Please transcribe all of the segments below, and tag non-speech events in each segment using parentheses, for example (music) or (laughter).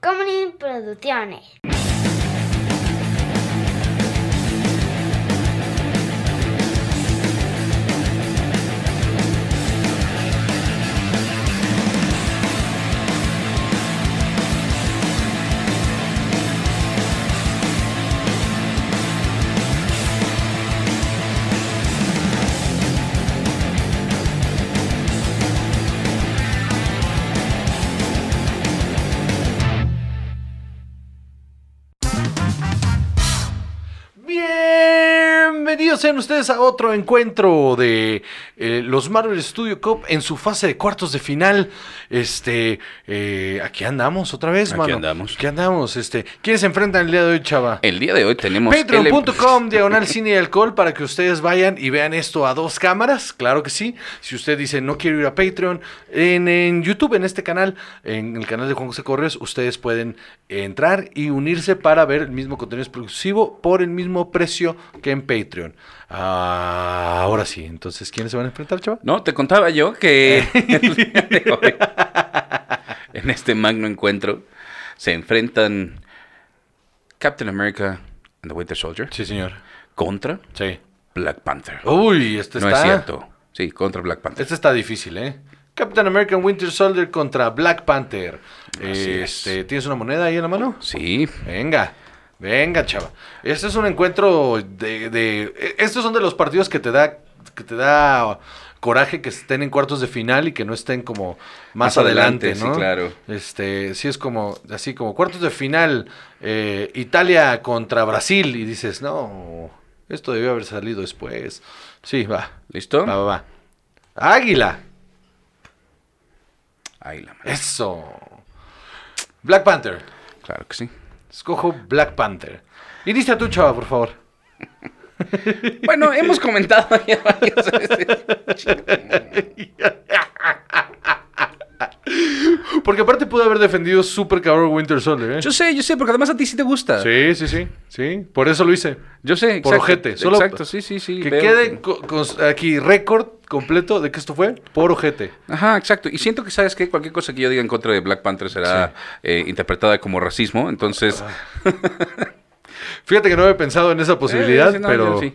Comedy Producciones. Sean ustedes a otro encuentro de eh, los Marvel Studio Cup en su fase de cuartos de final. Este, eh, aquí andamos otra vez, Aquí mano. andamos. Aquí andamos. Este, ¿quiénes se enfrentan el día de hoy, chava? El día de hoy tenemos... Patreon.com, diagonal (laughs) cine y alcohol, para que ustedes vayan y vean esto a dos cámaras, claro que sí. Si usted dice no quiero ir a Patreon, en, en YouTube, en este canal, en el canal de Juan José Correos, ustedes pueden entrar y unirse para ver el mismo contenido exclusivo por el mismo precio que en Patreon. Ah, ahora sí, entonces, ¿quiénes se van a enfrentar, chaval? No, te contaba yo que el día de hoy, en este magno encuentro, se enfrentan Captain America and the Winter Soldier Sí, señor. contra Sí. Black Panther. Uy, este no está... es cierto. Sí, contra Black Panther. Este está difícil, ¿eh? Captain American Winter Soldier contra Black Panther. Así es. Este, ¿Tienes una moneda ahí en la mano? Sí, Venga, venga, chava. Este es un encuentro de, de- Estos son de los partidos que te da, que te da coraje que estén en cuartos de final y que no estén como más, Más adelante, adelante, ¿no? sí, claro. Este, sí es como, así como cuartos de final, eh, Italia contra Brasil y dices, no, esto debió haber salido después. Sí, va, ¿listo? va, va, va. Águila, Ahí la madre. eso. Black Panther. Claro que sí. Escojo Black Panther. Inicia tú, chava, por favor. Bueno, hemos comentado ya varias veces. (laughs) Porque aparte pudo haber defendido súper cabrón Winter Soldier, ¿eh? Yo sé, yo sé, porque además a ti sí te gusta. Sí, sí, sí. Sí, por eso lo hice. Yo sé, Por exacto. ojete. Solo Exacto, sí, sí, sí. Que veo quede co- aquí récord completo de que esto fue por ojete. Ajá, exacto. Y siento que, ¿sabes qué? Cualquier cosa que yo diga en contra de Black Panther será eh, interpretada como racismo. Entonces, Fíjate que no había pensado en esa posibilidad, Eh, sí, no, pero... yo sí.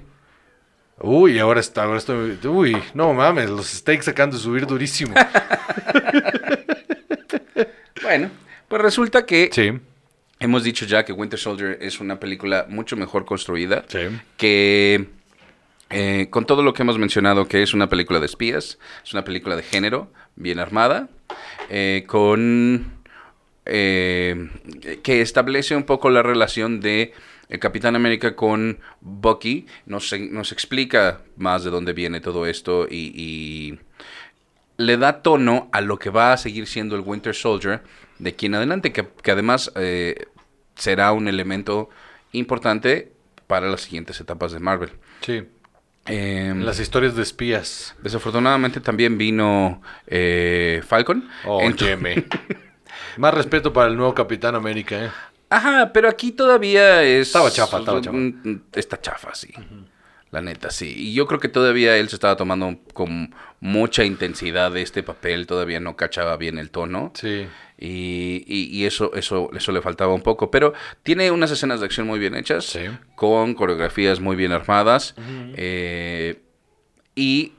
Uy, ahora está, ahora estoy... Uy, no mames, los stakes acaban de subir durísimo. (laughs) Bueno, pues resulta que sí, hemos dicho ya que Winter Soldier es una película mucho mejor construida. sí. Que eh, con todo lo que hemos mencionado, que es una película de espías, es una película de género, bien armada, eh, con... eh, que establece un poco la relación de el Capitán América con Bucky, nos, nos explica más de dónde viene todo esto y, y le da tono a lo que va a seguir siendo el Winter Soldier de aquí en adelante, que, que además eh, será un elemento importante para las siguientes etapas de Marvel. Sí, Em, las historias de espías. Desafortunadamente también vino eh, Falcon. Ento- Óyeme. Más respeto para el nuevo Capitán América, ¿eh? Ajá, pero aquí todavía es... Estaba chafa, estaba chafa. Mm, Está chafa, sí. La neta, sí. Y yo creo que todavía él se estaba tomando con mucha intensidad de este papel, todavía no cachaba bien el tono. Sí. Y, y- y eso, eso, eso le faltaba un poco. Pero tiene unas escenas de acción muy bien hechas, Sí. con coreografías muy bien armadas. eh, y,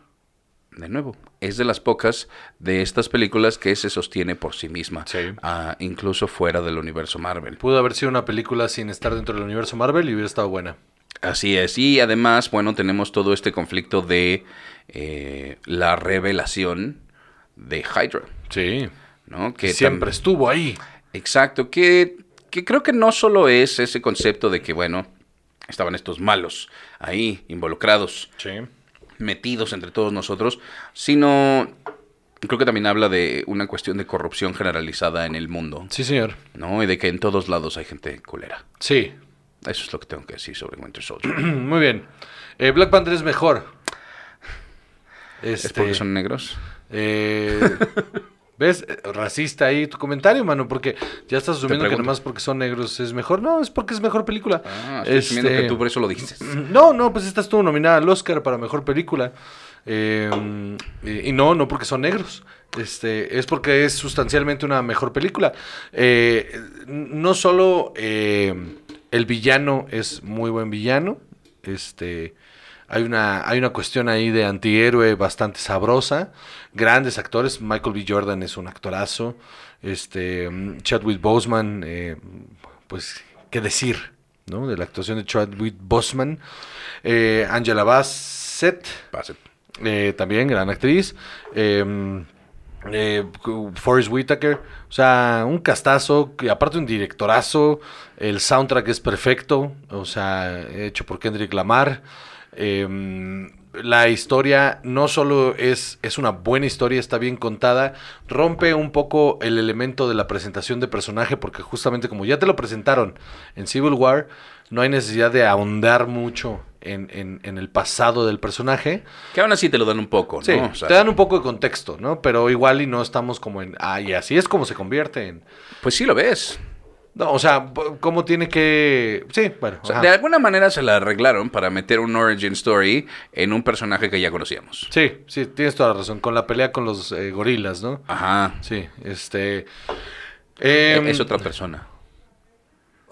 de nuevo, es de las pocas de estas películas que se sostiene por sí misma, Sí. ah, incluso fuera del universo Marvel. Pudo haber sido una película sin estar dentro del universo Marvel y hubiera estado buena. Así es. Y además, bueno, tenemos todo este conflicto de eh, la revelación de Hydra, Sí. ¿no? Que siempre estuvo ahí. Exacto, que, que creo que no solo es ese concepto de que, bueno, estaban estos malos ahí involucrados, Sí. metidos entre todos nosotros, sino creo que también habla de una cuestión de corrupción generalizada en el mundo, Sí, señor. ¿no? Y de que en todos lados hay gente culera. Sí. Eso es lo que tengo que decir sobre Winter Soldier. (clears throat) Muy bien. Eh, Black Panther es mejor. Este, ¿Es porque son negros? eh, (laughs) ¿Ves? Racista ahí tu comentario, mano, porque ya estás asumiendo que nomás porque son negros es mejor. No, es porque es mejor película. Ah, estoy asumiendo Este, que tú por eso lo dices. No, no, pues esta estuvo nominada al Oscar para mejor película. Eh, y y no, no porque son negros. Este, es porque es sustancialmente una mejor película. Eh, no solo eh, el villano es muy buen villano, este, hay una, hay una cuestión ahí de antihéroe bastante sabrosa. Grandes actores. Michael B. Jordan es un actorazo. Este, mm, Chadwick Boseman, eh, pues, qué decir, ¿no? De la actuación de Chadwick Boseman. Eh, Angela Bassett, Pase. eh, también gran actriz. Eh, eh, Forrest Whitaker, o sea, un castazo, que aparte un directorazo, el soundtrack es perfecto, o sea, hecho por Kendrick Lamar. Eh, la historia no solo es, es una buena historia, está bien contada, rompe un poco el elemento de la presentación de personaje, porque justamente como ya te lo presentaron en Civil War, no hay necesidad de ahondar mucho en, en- en el pasado del personaje. Que aún así te lo dan un poco, ¿no? Sí, O sea, te dan un poco de contexto, ¿no? Pero igual y no estamos como en, ah, y así es como se convierte en... Pues sí lo ves. No, o sea, ¿cómo tiene que...? Sí, bueno. O sea, de alguna manera se la arreglaron para meter un origin story en un personaje que ya conocíamos. Sí, sí, tienes toda la razón. Con la pelea con los eh, gorilas, ¿no? Ajá. Sí, este... em, es otra persona.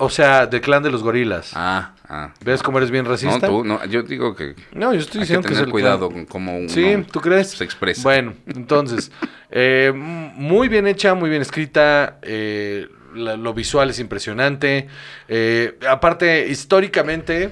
O sea, del clan de los gorilas. Ah, ah. ¿Ves cómo eres bien No, racista? tú, no, yo digo que No, yo estoy hay que diciendo que, es tener el cuidado clan. con cómo uno Sí, ¿tú crees? se expresa. Bueno, entonces, (laughs) eh, muy bien hecha, muy bien escrita, eh, la- lo visual es impresionante. eh, aparte, históricamente,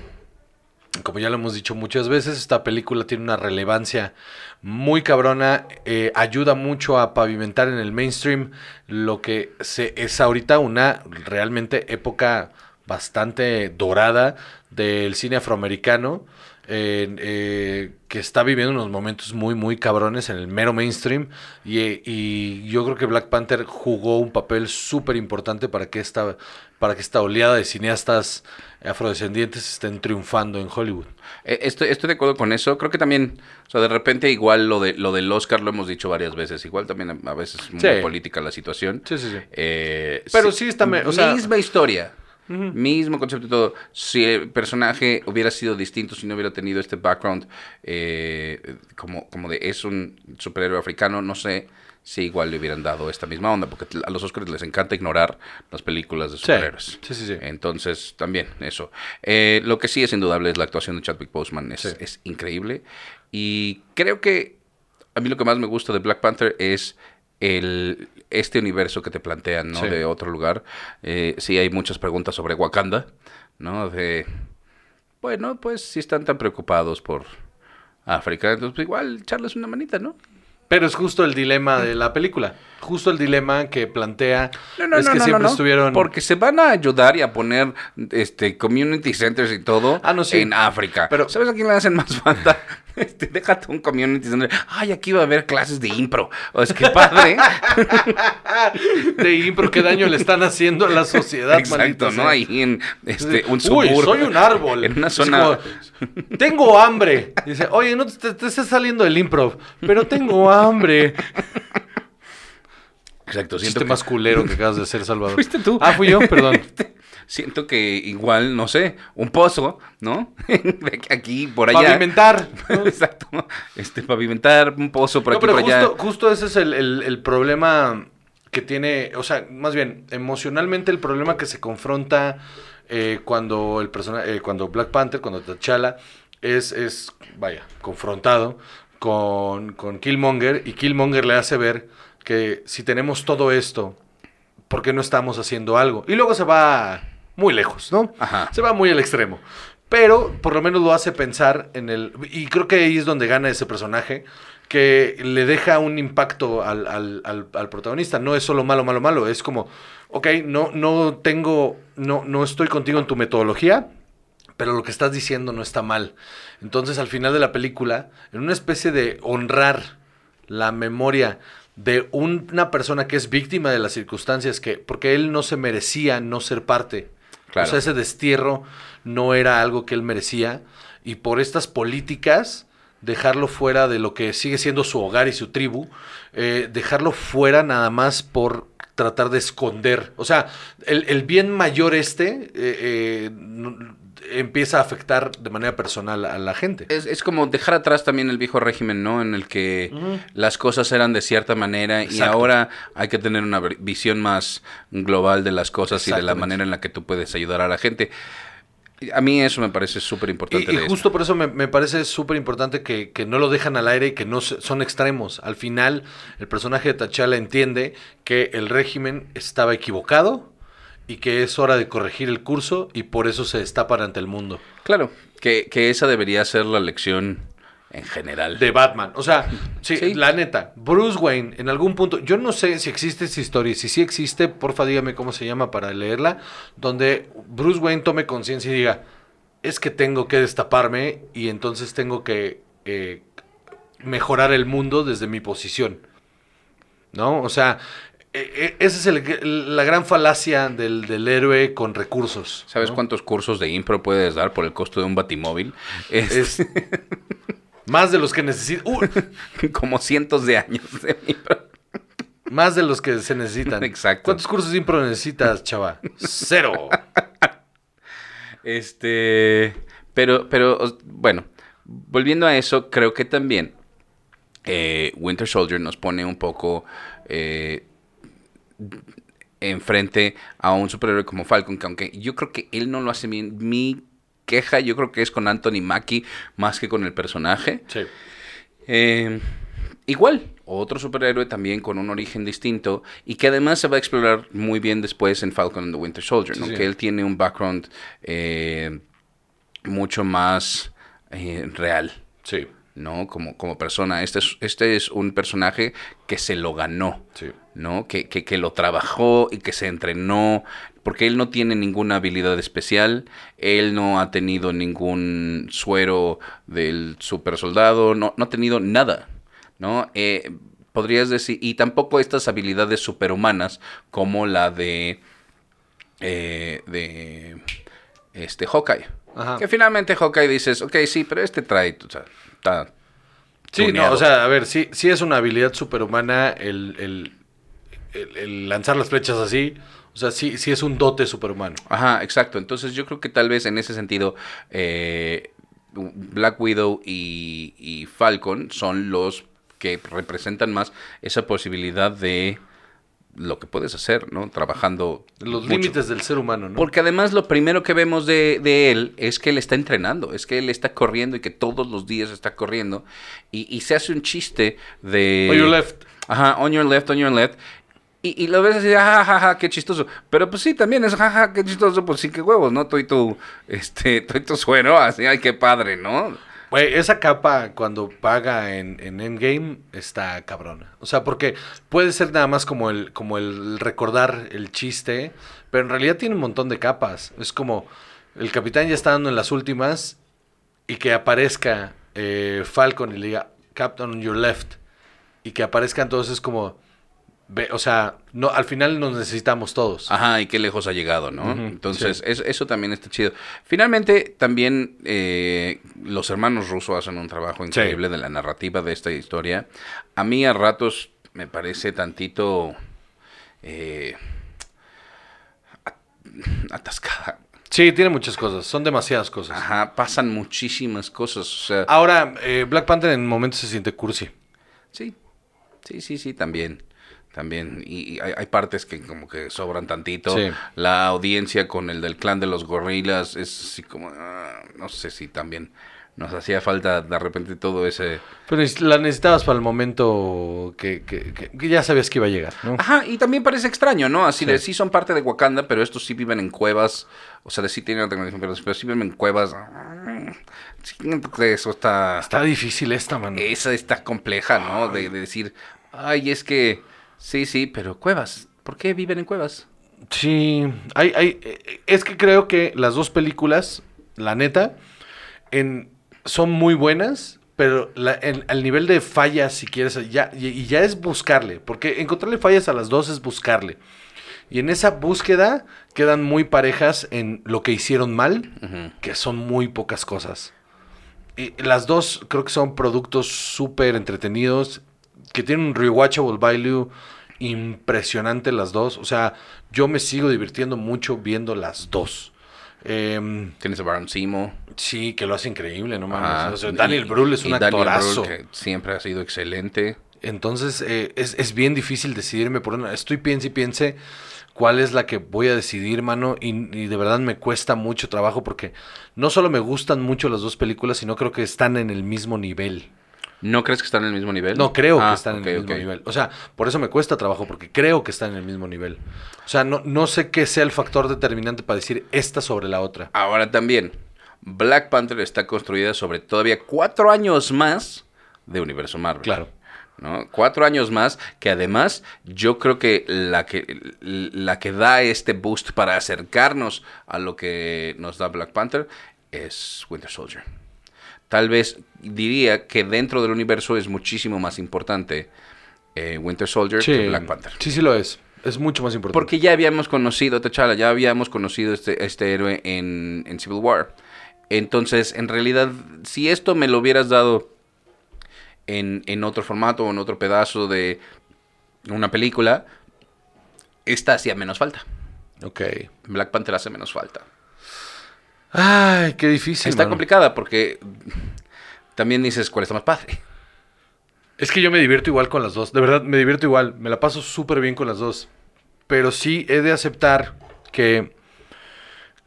como ya lo hemos dicho muchas veces, esta película tiene una relevancia muy cabrona, eh, ayuda mucho a pavimentar en el mainstream lo que se, es ahorita una realmente época bastante dorada del cine afroamericano. Eh, que está viviendo unos momentos muy, muy cabrones en el mero mainstream. Y, y yo creo que Black Panther jugó un papel súper importante para que esta, para que esta oleada de cineastas afrodescendientes estén triunfando en Hollywood. Eh, Estoy, estoy de acuerdo con eso. Creo que también, o sea, de repente igual lo de lo del Oscar lo hemos dicho varias veces. Igual también a, veces es muy Sí. política la situación. Sí, sí, sí. Eh, Pero sí está o sea- misma historia. Mismo concepto y todo. Si el personaje hubiera sido distinto, si no hubiera tenido este background eh, como, como de es un superhéroe africano, no sé si igual le hubieran dado esta misma onda, porque a los Oscars les encanta ignorar las películas de superhéroes. sí, sí, sí. Entonces, también eso. Eh, lo que sí es indudable es la actuación de Chadwick Boseman. Es, Sí. es increíble. Y creo que a mí lo que más me gusta de Black Panther es el, este universo que te plantean, ¿no? Sí. De otro lugar. Eh, sí hay muchas preguntas sobre Wakanda, ¿no? De, bueno, pues si están tan preocupados por África, entonces pues, igual echarles una manita, ¿no? Pero es justo el dilema de la película. Justo el dilema que plantea No, no, es no, que siempre estuvieron... Porque se van a ayudar y a poner este community centers y todo Ah, no, sí. en África. Pero- ¿sabes a quién le hacen más falta? (laughs) Este, déjate un community center. Ay, aquí va a haber clases de impro. O es que padre. (laughs) de impro, qué daño le están haciendo a la sociedad, Exacto, ¿no? Ahí en este, un Uy, suburbio. soy un árbol. En una zona. como, tengo hambre. Dice, oye, no te, te está saliendo el improv, pero tengo hambre. Exacto, siento que, más culero que acabas de hacer, Salvador. (laughs) Fuiste tú. Ah, fui yo, perdón. Siento que igual, no sé, un pozo, ¿no? (laughs) Aquí por allá. Pavimentar. (laughs) Exacto. Este, pavimentar un pozo por No, aquí pero por allá. justo, justo ese es el, el- el problema que tiene, o sea, más bien, emocionalmente el problema que se confronta eh, cuando el persona, eh, cuando Black Panther, cuando T'Challa es, es, vaya, confrontado con, con Killmonger y Killmonger le hace ver que si tenemos todo esto, ¿por qué no estamos haciendo algo? Y luego se va muy lejos, ¿no? Ajá. Se va muy al extremo. Pero por lo menos lo hace pensar en el... Y creo que ahí es donde gana ese personaje, que le deja un impacto al, al- al- al protagonista. No es solo malo, malo, malo. Es como, ok, no, no tengo, no, no estoy contigo en tu metodología, pero lo que estás diciendo no está mal. Entonces al final de la película, en una especie de honrar la memoria de un- una persona que es víctima de las circunstancias, que porque él no se merecía no ser parte. O sea, ese destierro no era algo que él merecía. Y por estas políticas, dejarlo fuera de lo que sigue siendo su hogar y su tribu, eh, dejarlo fuera nada más por tratar de esconder. O sea, el, el bien mayor este, eh, eh, empieza a afectar de manera personal a la gente. Es, es como dejar atrás también el viejo régimen, ¿no? En el que las cosas eran de cierta manera y ahora hay que tener una visión más global de las cosas y de la manera en la que tú puedes ayudar a la gente. A mí eso me parece súper importante. Y, y justo por eso me, me parece súper importante que, que no lo dejan al aire y que no se- son extremos. Al final, el personaje de T'Challa entiende que el régimen estaba equivocado y que es hora de corregir el curso y por eso se destapan ante el mundo. Claro, que, que esa debería ser la lección en general. De Batman. O sea, sí, Sí. la neta, Bruce Wayne, en algún punto, yo no sé si existe esa historia, si sí existe, porfa dígame cómo se llama para leerla, donde Bruce Wayne tome conciencia y diga, es que tengo que destaparme y entonces tengo que eh, mejorar el mundo desde mi posición. ¿No? O sea, esa es el- la gran falacia del, del héroe con recursos. ¿Sabes ¿no? cuántos cursos de impro puedes dar por el costo de un batimóvil? Es, Es (laughs) más de los que necesito. (laughs) como cientos de años de impro. Más de los que se necesitan. Exacto. ¿Cuántos cursos de impro necesitas, chava? Cero. Este, pero, pero, bueno, volviendo a eso, creo que también eh, Winter Soldier nos pone un poco eh, enfrente a un superhéroe como Falcon, que aunque yo creo que él no lo hace bien, mi queja yo creo que es con Anthony Mackie más que con el personaje. Sí. Eh, igual, otro superhéroe también con un origen distinto y que además se va a explorar muy bien después en Falcon and the Winter Soldier, Sí, ¿no? sí. Que él tiene un background eh, mucho más eh, real, Sí. ¿no? Como, como persona. Este es, este es un personaje que se lo ganó. Sí. ¿No? Que, que, que lo trabajó y que se entrenó, porque él no tiene ninguna habilidad especial, él no ha tenido ningún suero del super soldado, no, no ha tenido nada, ¿no? Eh, podrías decir, y tampoco estas habilidades superhumanas como la de, eh, de este Hawkeye. Ajá. Que finalmente Hawkeye dices, ok, sí, pero este trae, o sea, está... Sí, no, tuneado". o sea, a ver, sí, sí es una habilidad superhumana el, el- el- el lanzar las flechas así. O sea, sí, sí es un dote superhumano. Ajá, exacto. Entonces yo creo que tal vez en ese sentido eh, Black Widow y, y Falcon son los que representan más esa posibilidad de lo que puedes hacer, ¿no? Trabajando. Los mucho. límites del ser humano, ¿no? Porque además lo primero que vemos de, de él es que él está entrenando, es que él está corriendo y que todos los días está corriendo y, y se hace un chiste de... On your left. Ajá, on your left, on your left. Y, y lo ves así, jajaja, qué chistoso. Pero pues sí, también es jaja, qué chistoso, pues sí, qué huevos, ¿no? Estoy tu, este, estoy tu suero, (laughs) así, ay, qué padre, ¿no? Güey, esa capa cuando paga en, en Endgame está cabrona. O sea, porque puede ser nada más como el, como el recordar el chiste, pero en realidad tiene un montón de capas. Es como el capitán ya está dando en las últimas y que aparezca eh, Falcon y le diga, Captain on your left. Y que aparezcan todos es como, o sea, no, al final nos necesitamos todos. Ajá, y qué lejos ha llegado, ¿no? Entonces, sí. eso, eso también está chido. Finalmente, también eh, los hermanos rusos hacen un trabajo increíble de la narrativa de esta historia. A mí a ratos me parece tantito eh, at- atascada. Sí, tiene muchas cosas, son demasiadas cosas. Ajá, pasan muchísimas cosas. O sea, Ahora, eh, Black Panther en momentos se siente cursi. sí, sí, sí, sí, también. También. Y, y hay, hay partes que como que sobran tantito. Sí. La audiencia con el del clan de los gorilas es así como... ah, no sé si también nos hacía falta de repente todo ese... Pero la necesitabas para el momento que, que- que- que ya sabías que iba a llegar, ¿no? Ajá, y también parece extraño, ¿no? Así Sí. de sí son parte de Wakanda, pero estos sí viven en cuevas. O sea, de sí tienen la tecnología, pero, sí viven en cuevas. Sí, eso está... Está difícil esta, mano. Esa está compleja, ¿no? De, de decir, ay, es que... Sí, sí, pero cuevas. ¿Por qué viven en cuevas? Sí, hay, hay, eh, es que creo que las dos películas, la neta, en, son muy buenas, pero la- en- al nivel de fallas, si quieres, ya, y, y ya es buscarle, porque encontrarle fallas a las dos es buscarle. Y en esa búsqueda quedan muy parejas en lo que hicieron mal, que son muy pocas cosas. Y las dos creo que son productos súper entretenidos, que tienen un rewatchable value impresionante las dos. O sea, yo me sigo divirtiendo mucho viendo las dos. Em, Tienes a Baron Simo. sí, que lo hace increíble, no mames. O sea, Daniel Y- Brühl es un actorazo. Brühl, que siempre ha sido excelente. Entonces, eh, es, es bien difícil decidirme por una. Estoy piense y piense cuál es la que voy a decidir, mano. Y, y de verdad me cuesta mucho trabajo porque no solo me gustan mucho las dos películas, sino creo que están en el mismo nivel. ¿No crees que están en el mismo nivel? No creo Ah, que están ok, en el mismo nivel. O sea, por eso me cuesta trabajo, porque creo que están en el mismo nivel. O sea, no, no sé qué sea el factor determinante para decir esta sobre la otra. Ahora también, Black Panther está construida sobre todavía cuatro años más de universo Marvel. Claro. ¿no? Cuatro años más, que además yo creo que la que la que da este boost para acercarnos a lo que nos da Black Panther es Winter Soldier. Tal vez diría que dentro del universo es muchísimo más importante eh, Winter Soldier que Black Panther. sí, sí lo es. Es mucho más importante. Porque ya habíamos conocido T'Challa, ya habíamos conocido este, este héroe en, en Civil War. Entonces, en realidad, si esto me lo hubieras dado en, en otro formato o en otro pedazo de una película, esta hacía menos falta. Ok. Black Panther hace menos falta. Ay, qué difícil. está mano. complicada porque también dices cuál está más padre. Es que yo me divierto igual con las dos. De verdad, me divierto igual. Me la paso súper bien con las dos. Pero sí he de aceptar que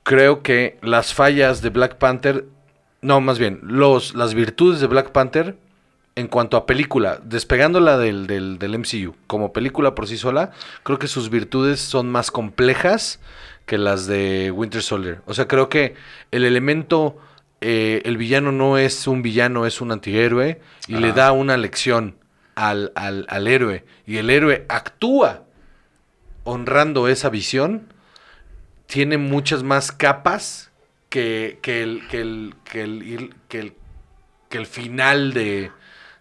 creo que las fallas de Black Panther. No, más bien, los, las virtudes de Black Panther en cuanto a película, despegándola del, del, del MCU como película por sí sola, creo que sus virtudes son más complejas que las de Winter Soldier. O sea, creo que el elemento, eh, el villano no es un villano, es un antihéroe y le da una lección al, al, al héroe. Y el héroe actúa honrando esa visión, tiene muchas más capas que, que, el, que, el, que, el, que, el, que el final de,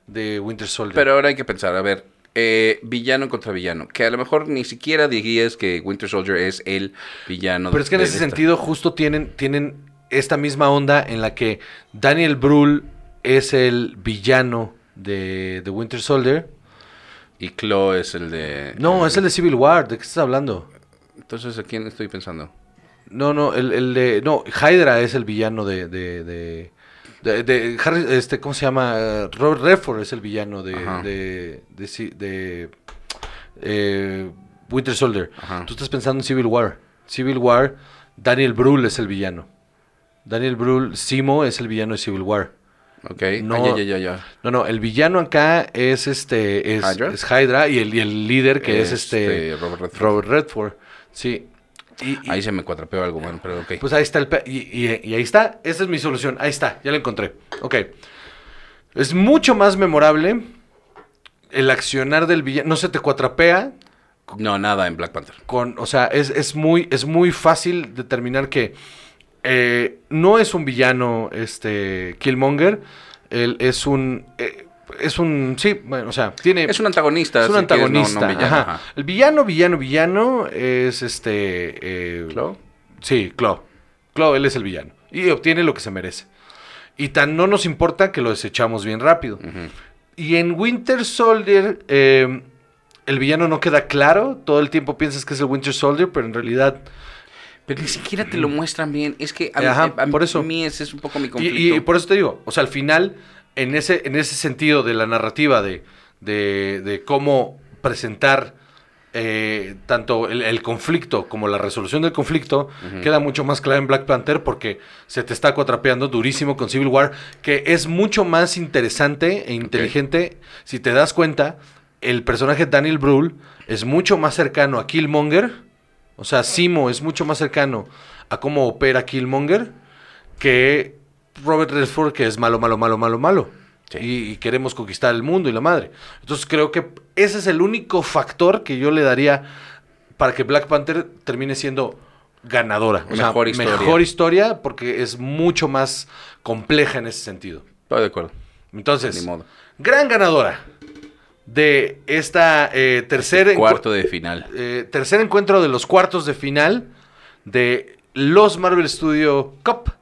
de Winter Soldier. Pero ahora hay que pensar, a ver, eh, villano contra villano, que a lo mejor ni siquiera dirías que Winter Soldier es el villano. Pero es que en ese esta. sentido justo tienen, tienen esta misma onda en la que Daniel Brühl es el villano de, de Winter Soldier. Y Claw es el de... No, es el de Civil War. ¿De qué estás hablando? Entonces, ¿a quién estoy pensando? No, no, el, el de... No, Hydra es el villano de... de, de, de- de Harry- este, ¿Cómo se llama? Robert Redford es el villano de... De, de, de, eh, Winter Soldier. Ajá. Tú estás pensando en Civil War. Civil War, Daniel Brühl es el villano. Daniel Brühl, Simo es el villano de Civil War. Ok. No. Ah, ya, ya, ya, ya. No, no, el villano acá es este es ¿Hydra? es Hydra y el, y el líder que es este, Este, Robert Redford. Robert Redford. Sí. Y, y- Ahí se me cuatrapeó algo, bueno, pero ok. pues ahí está el y- y ahí está, esa es mi solución. Ahí está, ya la encontré. Ok. Es mucho más memorable el accionar del villano, no se te cuatrapea no, nada en Black Panther. con, o sea, es, es muy, es muy fácil determinar que eh, no es un villano, este, Killmonger, él es un, eh, es un, sí, bueno, o sea, tiene... Es un antagonista. es un si quieres, no- no antagonista. villano, ajá. ajá. El villano, villano, villano es este... eh, ¿Claw? Sí, Claw. Claw, él es el villano. Y obtiene lo que se merece. Y tan no nos importa que lo desechamos bien rápido. Y en Winter Soldier, eh, el villano no queda claro. Todo el tiempo piensas que es el Winter Soldier, pero en realidad. Pero ni siquiera te lo muestran bien. Es que a, mí- a por eso. mí ese es un poco mi Y, conflicto. y- y por eso te digo, o sea, al final, en ese, en ese sentido de la narrativa de, de, de cómo presentar eh, tanto el, el conflicto como la resolución del conflicto, queda mucho más clara en Black Panther porque se te está cuatrapeando durísimo con Civil War, que es mucho más interesante e inteligente. Si te das cuenta, el personaje Daniel Brühl es mucho más cercano a Killmonger. O sea, Simo es mucho más cercano a cómo opera Killmonger que Robert Redford, que es malo, malo, malo, malo, malo. Sí. Y, y queremos conquistar el mundo y la madre. Entonces creo que ese es el único factor que yo le daría para que Black Panther termine siendo ganadora. O sea, Mejor historia. mejor historia porque es mucho más compleja en ese sentido. Estoy de acuerdo. Entonces, modo. gran ganadora de esta eh, tercer encu- Cuarto de final. eh, tercer encuentro de los cuartos de final de los Marvel Studio Cup.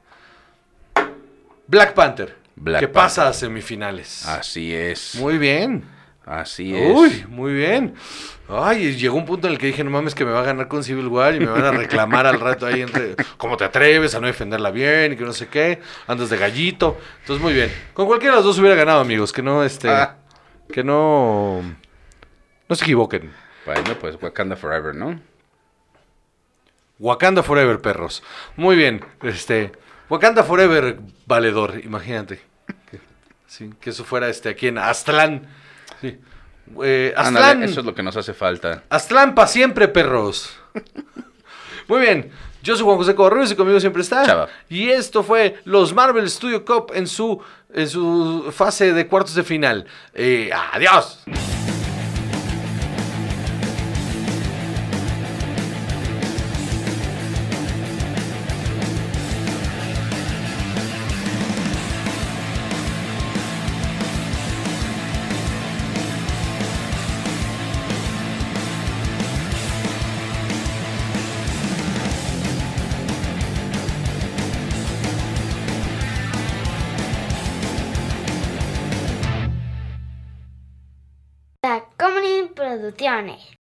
Black Panther. Black que Panther. pasa a semifinales. Así es. Muy bien. Así es. Uy, muy bien. Ay, llegó un punto en el que dije, no mames, que me va a ganar con Civil War y me van a reclamar al rato ahí entre, ¿cómo te atreves a no defenderla bien y que no sé qué? Andas de gallito. Entonces, muy bien. Con cualquiera de los dos hubiera ganado, amigos, que no, este, Ah. que no, no se equivoquen. Bueno, pues Wakanda Forever, ¿no? Wakanda Forever, perros. Muy bien, este, Wakanda Forever, valedor, imagínate. Que, sí, que eso fuera este aquí en Aztlán. Sí. Eh, Ándale, Aztlán. eso es lo que nos hace falta. Aztlán pa' siempre, perros. (laughs) Muy bien. Yo soy Juan José Correos y conmigo siempre está. Chava. Y esto fue los Marvel Studio Cup en su, en su fase de cuartos de final. Eh, adiós.